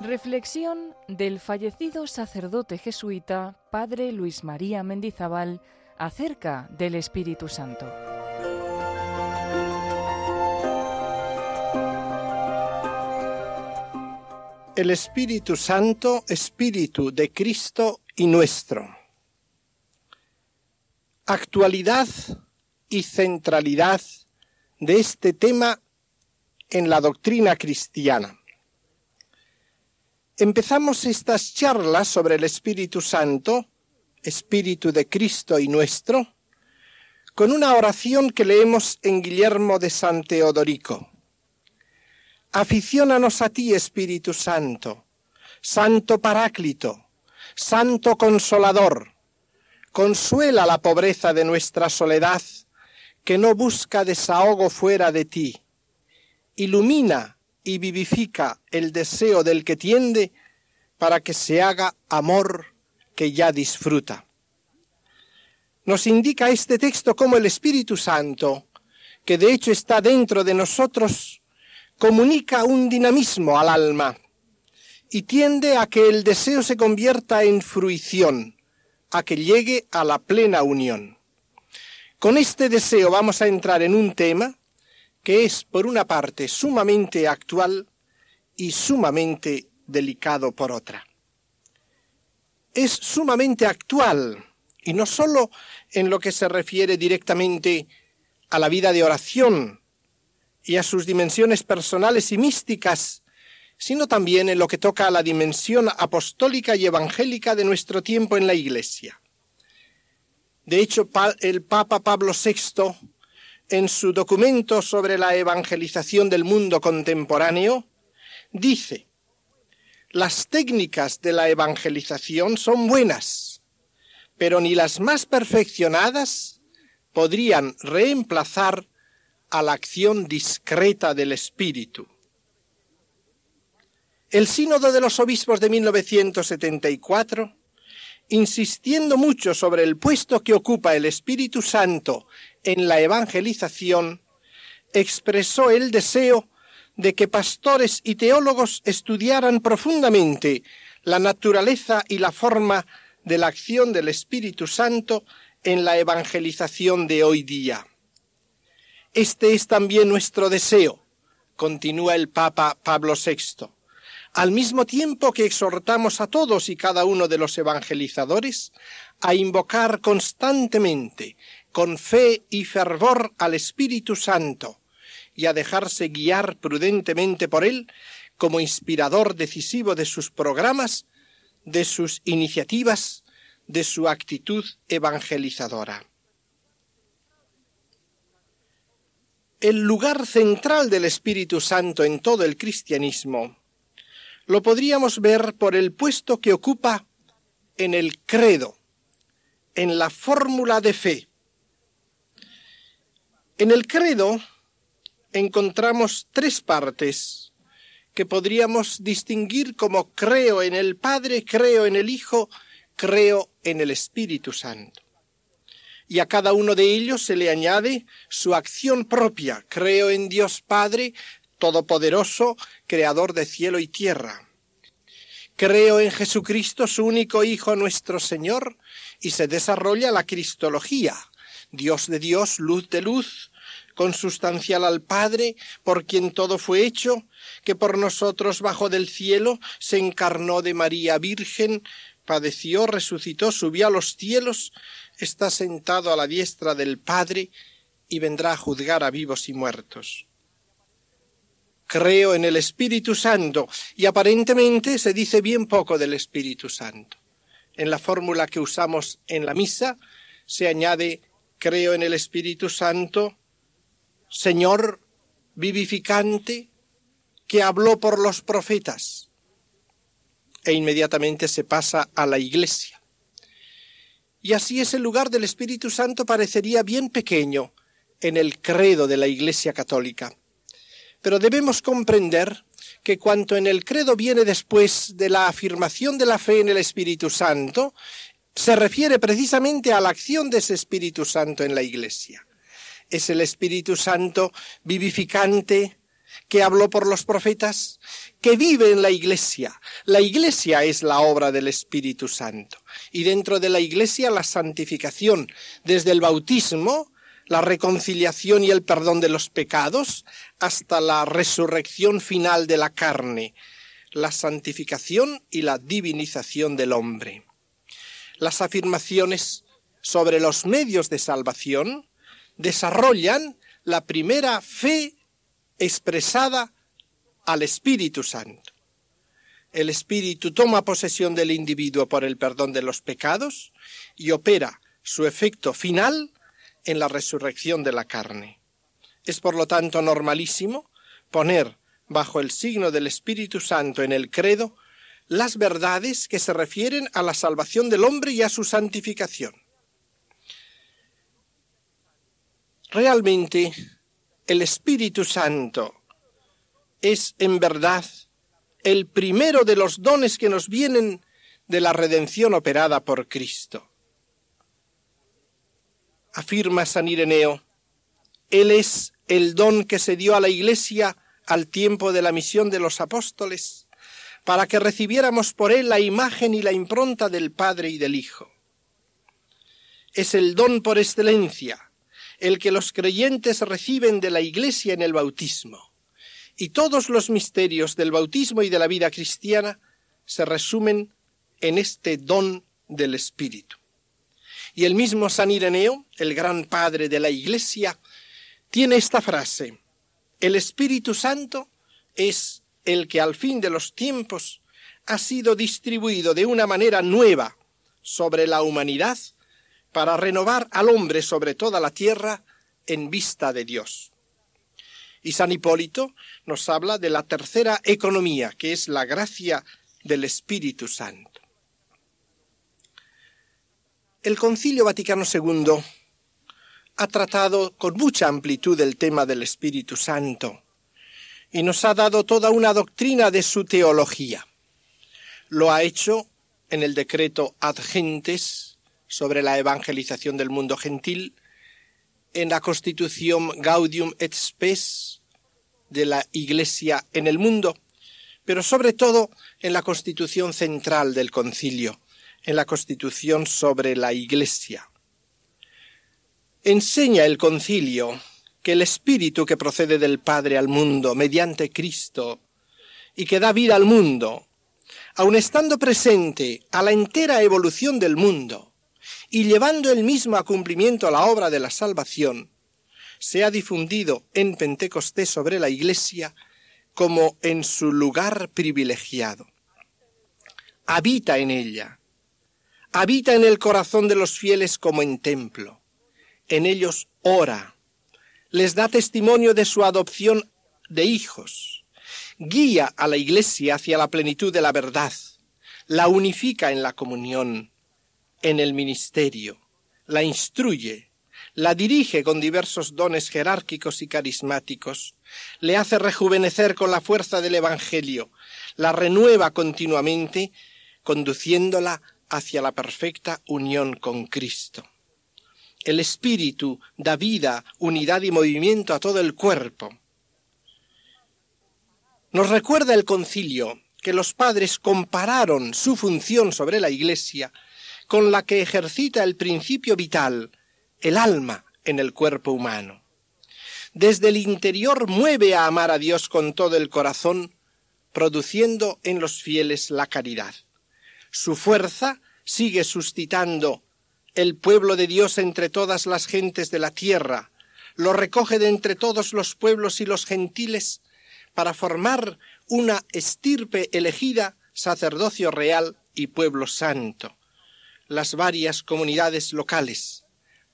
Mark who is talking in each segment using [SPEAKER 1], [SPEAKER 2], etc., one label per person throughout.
[SPEAKER 1] Reflexión del fallecido sacerdote jesuita, padre Luis María Mendizábal, acerca del Espíritu Santo.
[SPEAKER 2] El Espíritu Santo, Espíritu de Cristo y nuestro. Actualidad y centralidad de este tema en la doctrina cristiana. Empezamos estas charlas sobre el Espíritu Santo, Espíritu de Cristo y nuestro, con una oración que leemos en Guillermo de San Teodorico. Aficiónanos a ti, Espíritu Santo, Santo Paráclito, Santo Consolador, consuela la pobreza de nuestra soledad, que no busca desahogo fuera de ti. Ilumina y vivifica el deseo del que tiende para que se haga amor que ya disfruta. Nos indica este texto cómo el Espíritu Santo, que de hecho está dentro de nosotros, comunica un dinamismo al alma y tiende a que el deseo se convierta en fruición, a que llegue a la plena unión. Con este deseo vamos a entrar en un tema que es, por una parte, sumamente actual y sumamente delicado por otra. Es sumamente actual, y no sólo en lo que se refiere directamente a la vida de oración y a sus dimensiones personales y místicas, sino también en lo que toca a la dimensión apostólica y evangélica de nuestro tiempo en la Iglesia. De hecho, el Papa Pablo VI en su documento sobre la evangelización del mundo contemporáneo, dice, las técnicas de la evangelización son buenas, pero ni las más perfeccionadas podrían reemplazar a la acción discreta del Espíritu. El Sínodo de los Obispos de 1974 insistiendo mucho sobre el puesto que ocupa el Espíritu Santo en la evangelización, expresó el deseo de que pastores y teólogos estudiaran profundamente la naturaleza y la forma de la acción del Espíritu Santo en la evangelización de hoy día. Este es también nuestro deseo, continúa el Papa Pablo VI al mismo tiempo que exhortamos a todos y cada uno de los evangelizadores a invocar constantemente, con fe y fervor al Espíritu Santo, y a dejarse guiar prudentemente por él como inspirador decisivo de sus programas, de sus iniciativas, de su actitud evangelizadora. El lugar central del Espíritu Santo en todo el cristianismo lo podríamos ver por el puesto que ocupa en el credo, en la fórmula de fe. En el credo encontramos tres partes que podríamos distinguir como creo en el Padre, creo en el Hijo, creo en el Espíritu Santo. Y a cada uno de ellos se le añade su acción propia. Creo en Dios Padre, Todopoderoso, Creador de cielo y tierra. Creo en Jesucristo, su único Hijo, nuestro Señor, y se desarrolla la Cristología, Dios de Dios, luz de luz, consustancial al Padre, por quien todo fue hecho, que por nosotros bajo del cielo se encarnó de María Virgen, padeció, resucitó, subió a los cielos, está sentado a la diestra del Padre y vendrá a juzgar a vivos y muertos creo en el Espíritu Santo y aparentemente se dice bien poco del Espíritu Santo. En la fórmula que usamos en la misa se añade creo en el Espíritu Santo, Señor vivificante, que habló por los profetas. E inmediatamente se pasa a la iglesia. Y así ese lugar del Espíritu Santo parecería bien pequeño en el credo de la Iglesia católica. Pero debemos comprender que cuanto en el credo viene después de la afirmación de la fe en el Espíritu Santo, se refiere precisamente a la acción de ese Espíritu Santo en la Iglesia. es el Espíritu Santo vivificante que habló por los profetas, que vive en la iglesia. La iglesia es la obra del Espíritu Santo. Y dentro de la iglesia la santificación, desde el bautismo, la reconciliación y el perdón de los pecados, hasta la resurrección final de la carne, la santificación y la divinización del hombre. Las afirmaciones sobre los medios de salvación desarrollan la primera fe expresada al Espíritu Santo. El Espíritu toma posesión del individuo por el perdón de los pecados y opera su efecto final en la resurrección de la carne. Es por lo tanto normalísimo poner bajo el signo del Espíritu Santo en el credo las verdades que se refieren a la salvación del hombre y a su santificación. Realmente, el Espíritu Santo es en verdad el primero de los dones que nos vienen de la redención operada por Cristo. Afirma San Ireneo, Él es el don que se dio a la Iglesia al tiempo de la misión de los apóstoles, para que recibiéramos por Él la imagen y la impronta del Padre y del Hijo. Es el don por excelencia, el que los creyentes reciben de la Iglesia en el bautismo. Y todos los misterios del bautismo y de la vida cristiana se resumen en este don del Espíritu. Y el mismo San Ireneo, el gran padre de la Iglesia, tiene esta frase, el Espíritu Santo es el que al fin de los tiempos ha sido distribuido de una manera nueva sobre la humanidad para renovar al hombre sobre toda la tierra en vista de Dios. Y San Hipólito nos habla de la tercera economía, que es la gracia del Espíritu Santo. El Concilio Vaticano II ha tratado con mucha amplitud el tema del Espíritu Santo y nos ha dado toda una doctrina de su teología. Lo ha hecho en el decreto ad gentes sobre la evangelización del mundo gentil, en la constitución Gaudium et Spes de la Iglesia en el mundo, pero sobre todo en la constitución central del concilio, en la constitución sobre la Iglesia enseña el concilio que el Espíritu que procede del Padre al mundo mediante Cristo y que da vida al mundo, aun estando presente a la entera evolución del mundo y llevando el mismo a cumplimiento la obra de la salvación, se ha difundido en Pentecostés sobre la Iglesia como en su lugar privilegiado. Habita en ella, habita en el corazón de los fieles como en templo en ellos ora, les da testimonio de su adopción de hijos, guía a la Iglesia hacia la plenitud de la verdad, la unifica en la comunión, en el ministerio, la instruye, la dirige con diversos dones jerárquicos y carismáticos, le hace rejuvenecer con la fuerza del Evangelio, la renueva continuamente, conduciéndola hacia la perfecta unión con Cristo. El espíritu da vida, unidad y movimiento a todo el cuerpo. Nos recuerda el concilio que los padres compararon su función sobre la Iglesia con la que ejercita el principio vital, el alma, en el cuerpo humano. Desde el interior mueve a amar a Dios con todo el corazón, produciendo en los fieles la caridad. Su fuerza sigue suscitando el pueblo de Dios entre todas las gentes de la tierra, lo recoge de entre todos los pueblos y los gentiles, para formar una estirpe elegida, sacerdocio real y pueblo santo. Las varias comunidades locales,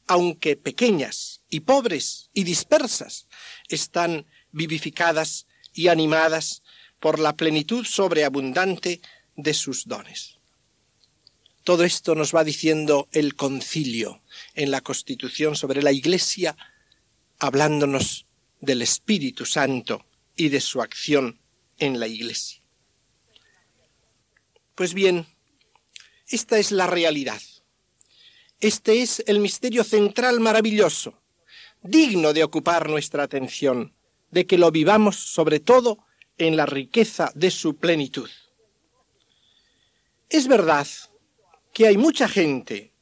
[SPEAKER 2] aunque pequeñas y pobres y dispersas, están vivificadas y animadas por la plenitud sobreabundante de sus dones. Todo esto nos va diciendo el concilio en la Constitución sobre la Iglesia, hablándonos del Espíritu Santo y de su acción en la Iglesia. Pues bien, esta es la realidad. Este es el misterio central maravilloso digno de ocupar nuestra atención, de que lo vivamos sobre todo en la riqueza de su plenitud. Es verdad que hay mucha gente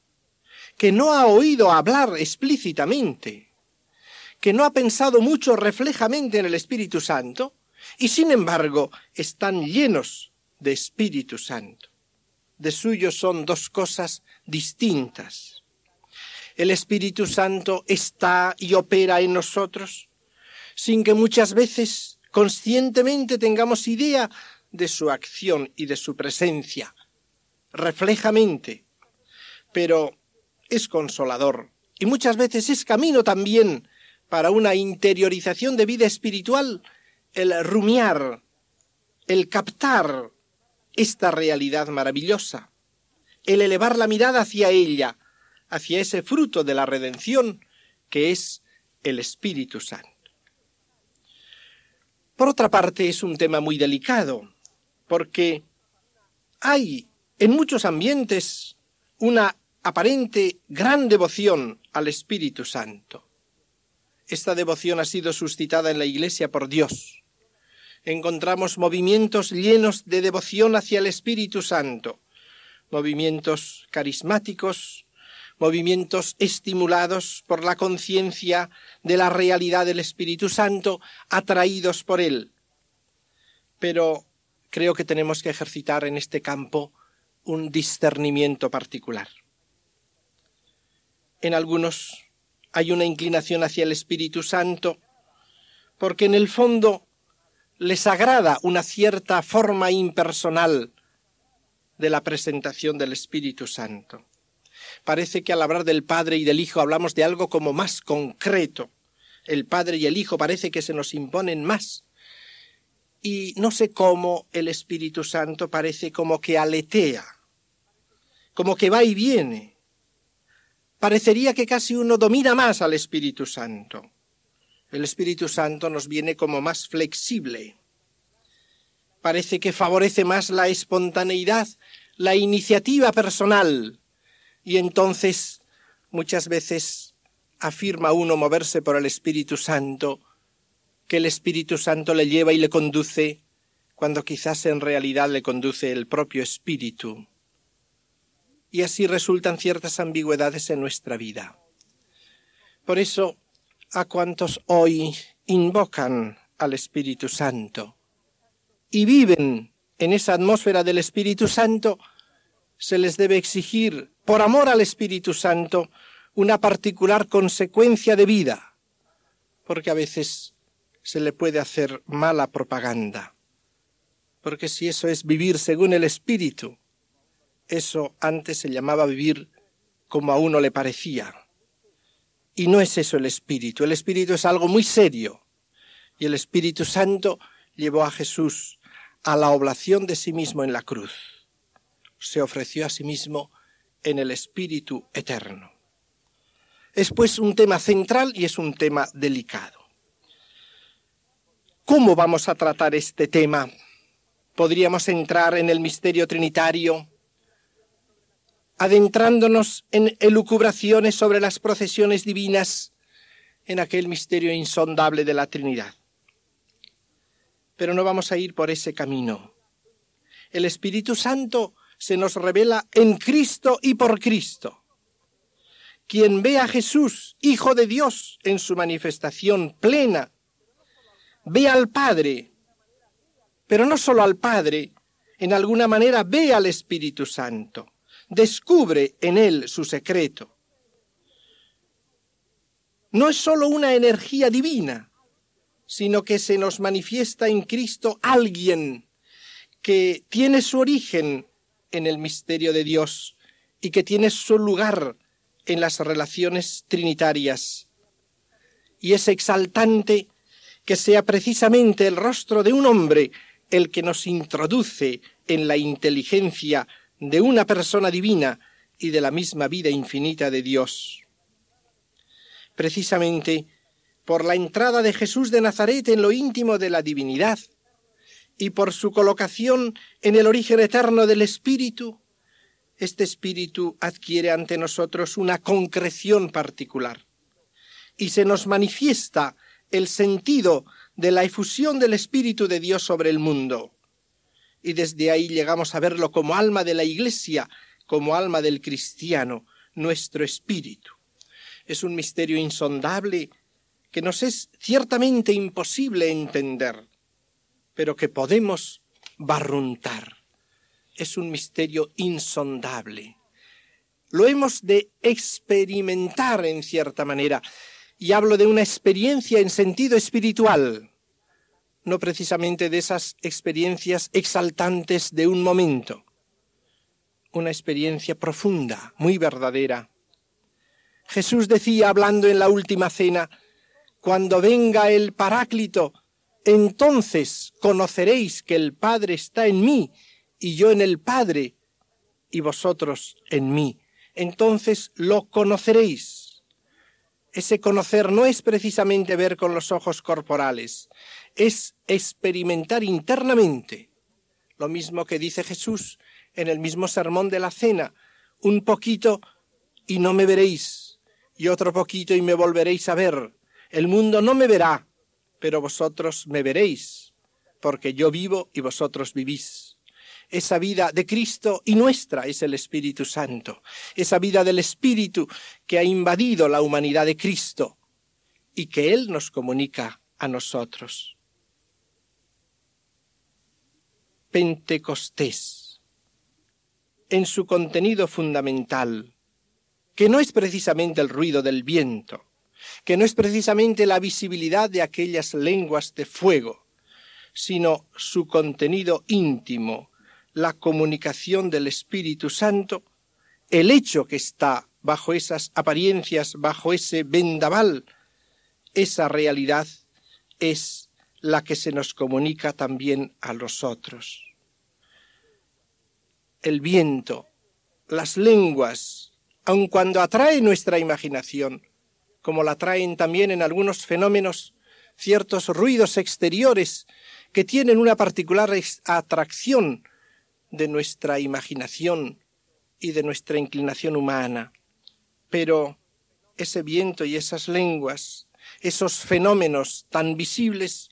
[SPEAKER 2] que no ha oído hablar explícitamente, que no ha pensado mucho reflejamente en el Espíritu Santo, y sin embargo están llenos de Espíritu Santo. De suyo son dos cosas distintas. El Espíritu Santo está y opera en nosotros sin que muchas veces conscientemente tengamos idea de su acción y de su presencia, reflejamente, pero es consolador y muchas veces es camino también para una interiorización de vida espiritual el rumiar, el captar esta realidad maravillosa, el elevar la mirada hacia ella, hacia ese fruto de la redención que es el Espíritu Santo. Por otra parte, es un tema muy delicado, porque hay en muchos ambientes una aparente gran devoción al Espíritu Santo. Esta devoción ha sido suscitada en la Iglesia por Dios. Encontramos movimientos llenos de devoción hacia el Espíritu Santo, movimientos carismáticos, movimientos estimulados por la conciencia de la realidad del Espíritu Santo, atraídos por él. Pero creo que tenemos que ejercitar en este campo un discernimiento particular. En algunos hay una inclinación hacia el Espíritu Santo porque en el fondo les agrada una cierta forma impersonal de la presentación del Espíritu Santo parece que al hablar del Padre y del Hijo hablamos de algo como más concreto. El Padre y el Hijo parece que se nos imponen más. Y no sé cómo el Espíritu Santo parece como que aletea, como que va y viene. Parecería que casi uno domina más al Espíritu Santo. El Espíritu Santo nos viene como más flexible. Parece que favorece más la espontaneidad, la iniciativa personal, y entonces muchas veces afirma uno moverse por el Espíritu Santo, que el Espíritu Santo le lleva y le conduce, cuando quizás en realidad le conduce el propio Espíritu. Y así resultan ciertas ambigüedades en nuestra vida. Por eso, a cuantos hoy invocan al Espíritu Santo y viven en esa atmósfera del Espíritu Santo, se les debe exigir, por amor al Espíritu Santo, una particular consecuencia de vida, porque a veces se le puede hacer mala propaganda. Porque si eso es vivir según el Espíritu, eso antes se llamaba vivir como a uno le parecía. Y no es eso el Espíritu. El Espíritu es algo muy serio. Y el Espíritu Santo llevó a Jesús a la oblación de sí mismo en la cruz se ofreció a sí mismo en el Espíritu Eterno. Es pues un tema central y es un tema delicado. ¿Cómo vamos a tratar este tema? Podríamos entrar en el misterio trinitario, adentrándonos en elucubraciones sobre las procesiones divinas en aquel misterio insondable de la Trinidad. Pero no vamos a ir por ese camino. El Espíritu Santo se nos revela en Cristo y por Cristo. Quien ve a Jesús, Hijo de Dios, en su manifestación plena, ve al Padre, pero no solo al Padre, en alguna manera ve al Espíritu Santo, descubre en él su secreto. No es solo una energía divina, sino que se nos manifiesta en Cristo alguien que tiene su origen en el misterio de Dios y que tiene su lugar en las relaciones trinitarias. Y es exaltante que sea precisamente el rostro de un hombre el que nos introduce en la inteligencia de una persona divina y de la misma vida infinita de Dios. Precisamente por la entrada de Jesús de Nazaret en lo íntimo de la divinidad, y por su colocación en el origen eterno del Espíritu, este Espíritu adquiere ante nosotros una concreción particular y se nos manifiesta el sentido de la efusión del Espíritu de Dios sobre el mundo. Y desde ahí llegamos a verlo como alma de la Iglesia, como alma del cristiano, nuestro espíritu. Es un misterio insondable que nos es ciertamente imposible entender, pero que podemos barruntar. Es un misterio insondable. Lo hemos de experimentar en cierta manera, y hablo de una experiencia en sentido espiritual, no precisamente de esas experiencias exaltantes de un momento, una experiencia profunda, muy verdadera. Jesús decía, hablando en la última cena, cuando venga el Paráclito, entonces conoceréis que el Padre está en mí y yo en el Padre y vosotros en mí. Entonces lo conoceréis. Ese conocer no es precisamente ver con los ojos corporales, es experimentar internamente. Lo mismo que dice Jesús en el mismo sermón de la cena, un poquito y no me veréis, y otro poquito y me volveréis a ver, el mundo no me verá, pero vosotros me veréis, porque yo vivo y vosotros vivís. Esa vida de Cristo y nuestra es el Espíritu Santo, esa vida del Espíritu que ha invadido la humanidad de Cristo y que Él nos comunica a nosotros. Pentecostés, en su contenido fundamental, que no es precisamente el ruido del viento, que no es precisamente la visibilidad de aquellas lenguas de fuego, sino su contenido íntimo, la comunicación del Espíritu Santo, el hecho que está bajo esas apariencias, bajo ese vendaval, esa realidad es la que se nos comunica también a los otros. El viento, las lenguas, aun cuando atrae nuestra imaginación, como la traen también en algunos fenómenos ciertos ruidos exteriores que tienen una particular atracción de nuestra imaginación y de nuestra inclinación humana. Pero ese viento y esas lenguas, esos fenómenos tan visibles,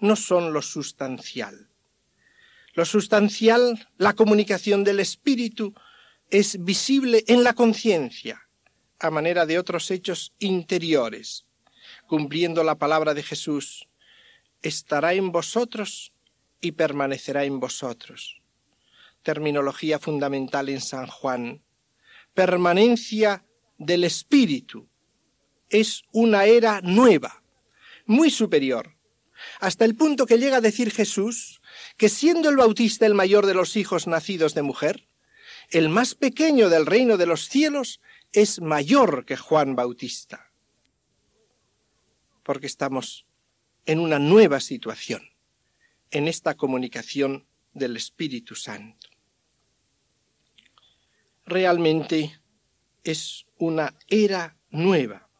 [SPEAKER 2] no son lo sustancial. Lo sustancial, la comunicación del espíritu, es visible en la conciencia, a manera de otros hechos interiores, cumpliendo la palabra de Jesús, estará en vosotros y permanecerá en vosotros. Terminología fundamental en San Juan. Permanencia del Espíritu. Es una era nueva, muy superior, hasta el punto que llega a decir Jesús que siendo el Bautista el mayor de los hijos nacidos de mujer, el más pequeño del reino de los cielos es mayor que Juan Bautista, porque estamos en una nueva situación, en esta comunicación del Espíritu Santo. Realmente es una era nueva,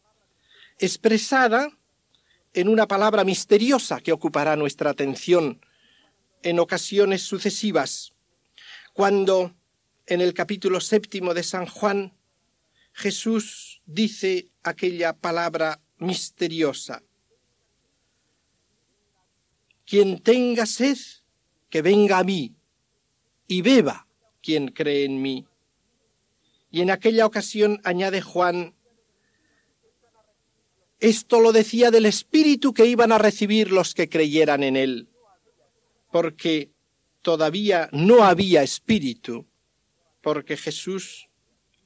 [SPEAKER 2] expresada en una palabra misteriosa que ocupará nuestra atención en ocasiones sucesivas, cuando en el capítulo séptimo de San Juan Jesús dice aquella palabra misteriosa. Quien tenga sed, que venga a mí, y beba quien cree en mí. Y en aquella ocasión añade Juan, esto lo decía del Espíritu que iban a recibir los que creyeran en él, porque todavía no había Espíritu, porque Jesús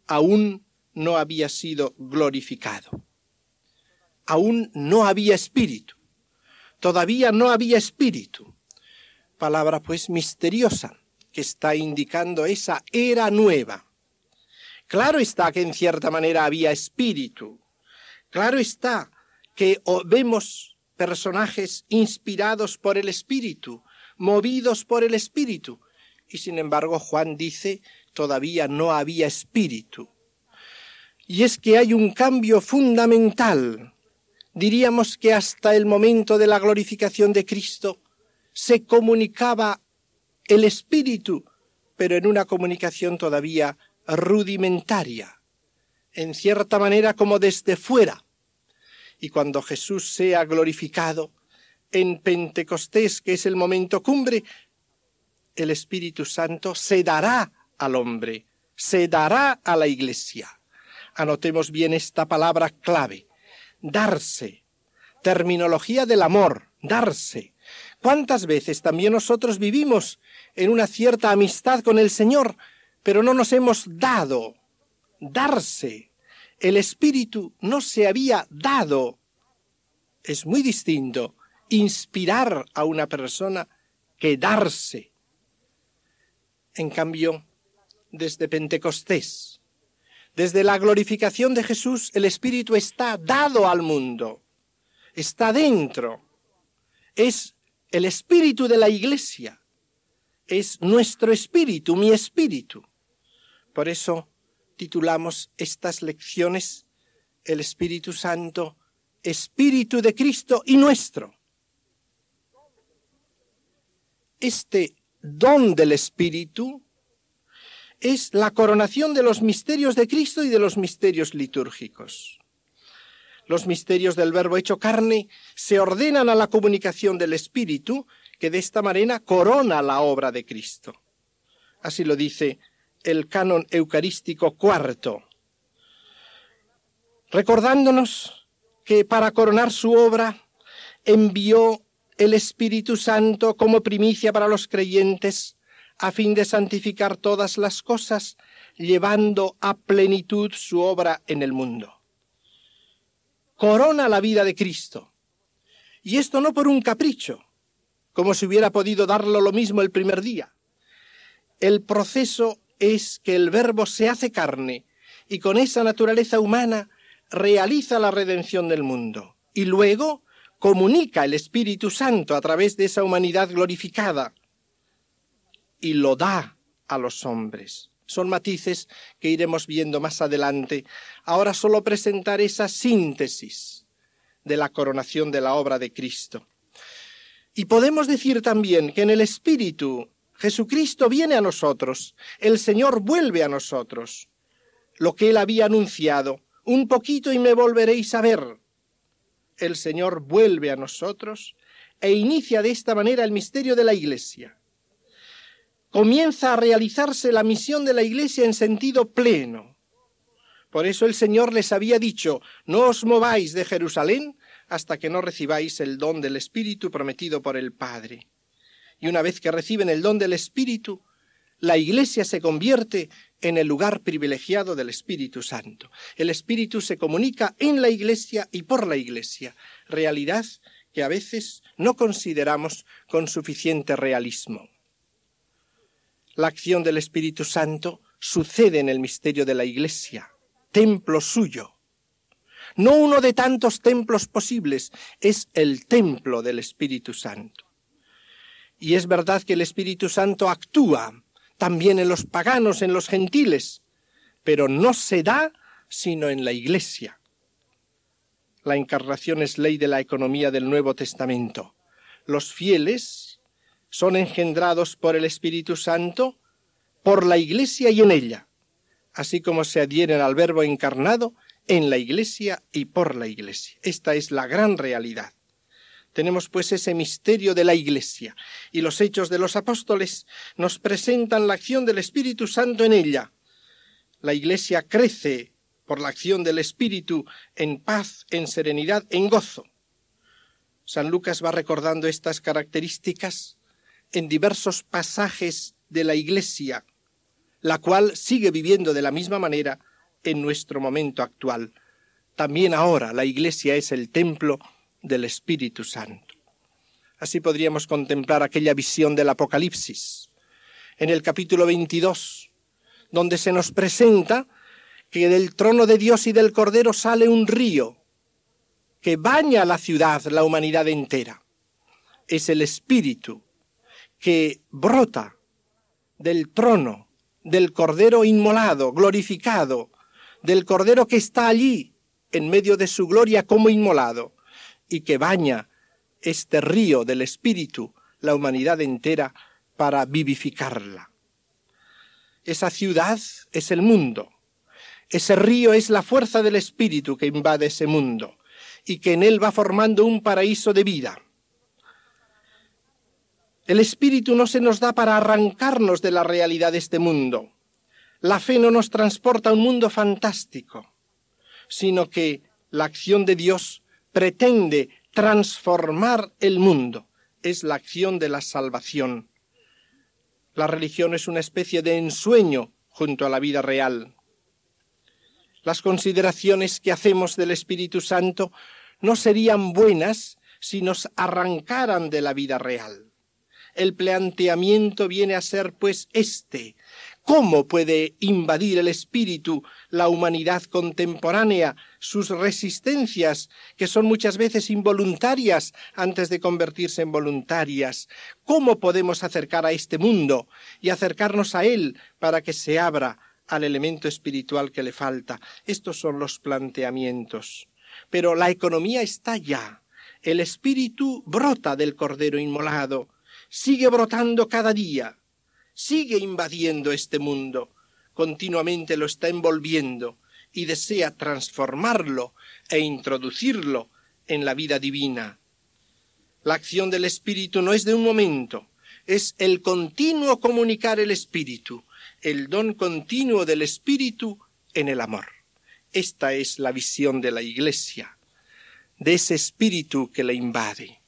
[SPEAKER 2] aún no había sido glorificado. Aún no había espíritu. Todavía no había espíritu. Palabra pues misteriosa que está indicando esa era nueva. Claro está que en cierta manera había espíritu. Claro está que vemos personajes inspirados por el espíritu, movidos por el espíritu. Y sin embargo Juan dice, todavía no había espíritu y es que hay un cambio fundamental. Diríamos que hasta el momento de la glorificación de Cristo se comunicaba el Espíritu, pero en una comunicación todavía rudimentaria, en cierta manera como desde fuera. Y cuando Jesús sea glorificado en Pentecostés, que es el momento cumbre, el Espíritu Santo se dará al hombre, se dará a la iglesia. Anotemos bien esta palabra clave, darse, terminología del amor, darse. ¿Cuántas veces también nosotros vivimos en una cierta amistad con el Señor, pero no nos hemos dado? Darse. El Espíritu no se había dado. Es muy distinto inspirar a una persona que darse. En cambio, desde Pentecostés, desde la glorificación de Jesús, el Espíritu está dado al mundo, está dentro, es el Espíritu de la Iglesia, es nuestro Espíritu, mi Espíritu. Por eso titulamos estas lecciones El Espíritu Santo, Espíritu de Cristo y nuestro. Este don del Espíritu es la coronación de los misterios de Cristo y de los misterios litúrgicos. Los misterios del Verbo hecho carne se ordenan a la comunicación del Espíritu, que de esta manera corona la obra de Cristo. Así lo dice el canon eucarístico cuarto, recordándonos que para coronar su obra envió el Espíritu Santo como primicia para los creyentes a fin de santificar todas las cosas, llevando a plenitud su obra en el mundo. Corona la vida de Cristo. Y esto no por un capricho, como si hubiera podido darlo lo mismo el primer día. El proceso es que el Verbo se hace carne y con esa naturaleza humana realiza la redención del mundo. Y luego comunica el Espíritu Santo a través de esa humanidad glorificada y lo da a los hombres. Son matices que iremos viendo más adelante. Ahora solo presentar esa síntesis de la coronación de la obra de Cristo. Y podemos decir también que en el Espíritu Jesucristo viene a nosotros, el Señor vuelve a nosotros. Lo que Él había anunciado, un poquito y me volveréis a ver. El Señor vuelve a nosotros e inicia de esta manera el misterio de la Iglesia comienza a realizarse la misión de la Iglesia en sentido pleno. Por eso el Señor les había dicho, no os mováis de Jerusalén hasta que no recibáis el don del Espíritu prometido por el Padre. Y una vez que reciben el don del Espíritu, la Iglesia se convierte en el lugar privilegiado del Espíritu Santo. El Espíritu se comunica en la Iglesia y por la Iglesia, realidad que a veces no consideramos con suficiente realismo. La acción del Espíritu Santo sucede en el misterio de la Iglesia, templo suyo. No uno de tantos templos posibles, es el templo del Espíritu Santo. Y es verdad que el Espíritu Santo actúa también en los paganos, en los gentiles, pero no se da sino en la Iglesia. La encarnación es ley de la economía del Nuevo Testamento. Los fieles son engendrados por el Espíritu Santo, por la Iglesia y en ella, así como se adhieren al Verbo encarnado en la Iglesia y por la Iglesia. Esta es la gran realidad. Tenemos pues ese misterio de la Iglesia y los hechos de los apóstoles nos presentan la acción del Espíritu Santo en ella. La Iglesia crece por la acción del Espíritu en paz, en serenidad, en gozo. San Lucas va recordando estas características en diversos pasajes de la Iglesia, la cual sigue viviendo de la misma manera en nuestro momento actual. También ahora la Iglesia es el templo del Espíritu Santo. Así podríamos contemplar aquella visión del Apocalipsis, en el capítulo 22, donde se nos presenta que del trono de Dios y del Cordero sale un río que baña la ciudad, la humanidad entera. Es el Espíritu que brota del trono del Cordero inmolado, glorificado, del Cordero que está allí en medio de su gloria como inmolado y que baña este río del Espíritu, la humanidad entera, para vivificarla. Esa ciudad es el mundo. Ese río es la fuerza del Espíritu que invade ese mundo. y que en él va formando un paraíso de vida. El Espíritu no se nos da para arrancarnos de la realidad de este mundo. La fe no nos transporta a un mundo fantástico, sino que la acción de Dios pretende transformar el mundo. Es la acción de la salvación. La religión es una especie de ensueño junto a la vida real. Las consideraciones que hacemos del Espíritu Santo no serían buenas si nos arrancaran de la vida real. El planteamiento viene a ser pues este. ¿Cómo puede invadir el espíritu la humanidad contemporánea, sus resistencias, que son muchas veces involuntarias antes de convertirse en voluntarias? ¿Cómo podemos acercar a este mundo y acercarnos a él para que se abra al elemento espiritual que le falta? Estos son los planteamientos. Pero la economía está ya. El espíritu brota del cordero inmolado sigue brotando cada día, sigue invadiendo este mundo, continuamente lo está envolviendo y desea transformarlo e introducirlo en la vida divina. La acción del Espíritu no es de un momento, es el continuo comunicar el Espíritu, el don continuo del Espíritu en el amor. Esta es la visión de la Iglesia, de ese Espíritu que la invade.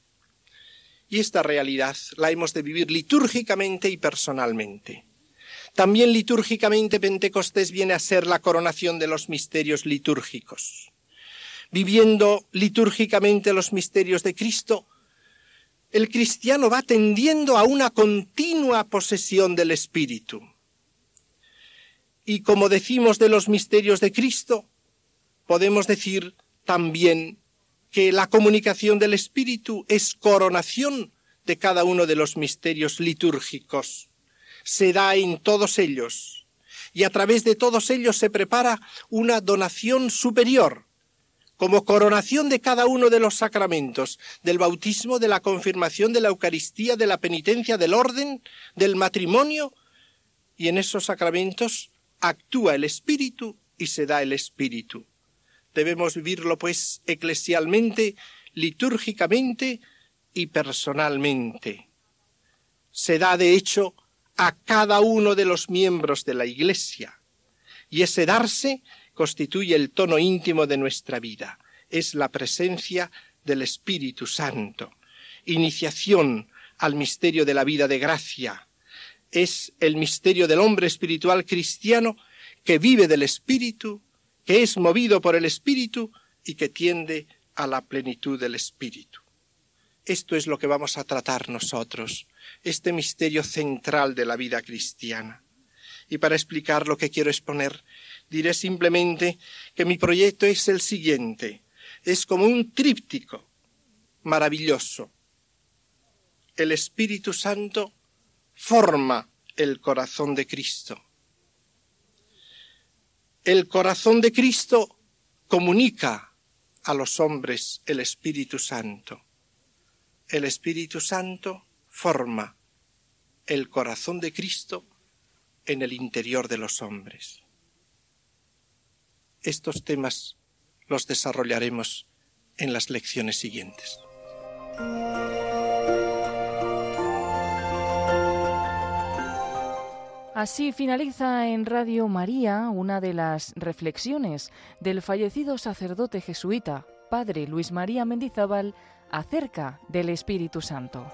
[SPEAKER 2] Y esta realidad la hemos de vivir litúrgicamente y personalmente. También litúrgicamente Pentecostés viene a ser la coronación de los misterios litúrgicos. Viviendo litúrgicamente los misterios de Cristo, el cristiano va tendiendo a una continua posesión del Espíritu. Y como decimos de los misterios de Cristo, podemos decir también que la comunicación del Espíritu es coronación de cada uno de los misterios litúrgicos. Se da en todos ellos y a través de todos ellos se prepara una donación superior como coronación de cada uno de los sacramentos, del bautismo, de la confirmación, de la Eucaristía, de la penitencia, del orden, del matrimonio, y en esos sacramentos actúa el Espíritu y se da el Espíritu. Debemos vivirlo, pues, eclesialmente, litúrgicamente y personalmente. Se da, de hecho, a cada uno de los miembros de la Iglesia. Y ese darse constituye el tono íntimo de nuestra vida. Es la presencia del Espíritu Santo. Iniciación al misterio de la vida de gracia. Es el misterio del hombre espiritual cristiano que vive del Espíritu que es movido por el Espíritu y que tiende a la plenitud del Espíritu. Esto es lo que vamos a tratar nosotros, este misterio central de la vida cristiana. Y para explicar lo que quiero exponer, diré simplemente que mi proyecto es el siguiente. Es como un tríptico maravilloso. El Espíritu Santo forma el corazón de Cristo el corazón de Cristo comunica a los hombres el Espíritu Santo. El Espíritu Santo forma el corazón de Cristo en el interior de los hombres. Estos temas los desarrollaremos en las lecciones siguientes.
[SPEAKER 1] Así finaliza en Radio María una de las reflexiones del fallecido sacerdote jesuita, Padre Luis María Mendizábal, acerca del Espíritu Santo.